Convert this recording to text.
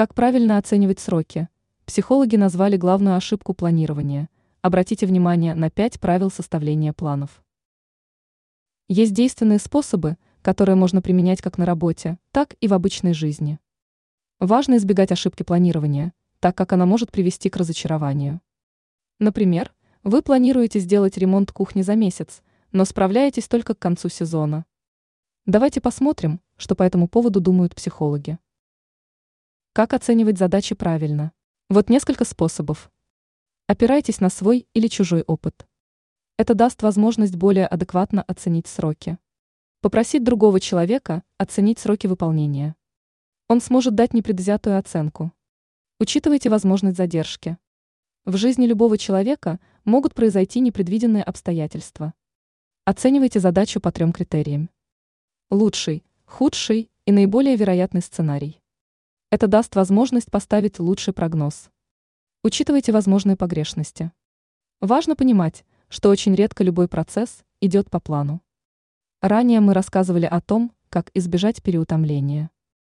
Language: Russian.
Как правильно оценивать сроки? Психологи назвали главную ошибку планирования. Обратите внимание на пять правил составления планов. Есть действенные способы, которые можно применять как на работе, так и в обычной жизни. Важно избегать ошибки планирования, так как она может привести к разочарованию. Например, вы планируете сделать ремонт кухни за месяц, но справляетесь только к концу сезона. Давайте посмотрим, что по этому поводу думают психологи. Как оценивать задачи правильно? Вот несколько способов. Опирайтесь на свой или чужой опыт. Это даст возможность более адекватно оценить сроки. Попросить другого человека оценить сроки выполнения. Он сможет дать непредвзятую оценку. Учитывайте возможность задержки. В жизни любого человека могут произойти непредвиденные обстоятельства. Оценивайте задачу по трем критериям лучший, худший и наиболее вероятный сценарий. Это даст возможность поставить лучший прогноз. Учитывайте возможные погрешности. Важно понимать, что очень редко любой процесс идет по плану. Ранее мы рассказывали о том, как избежать переутомления.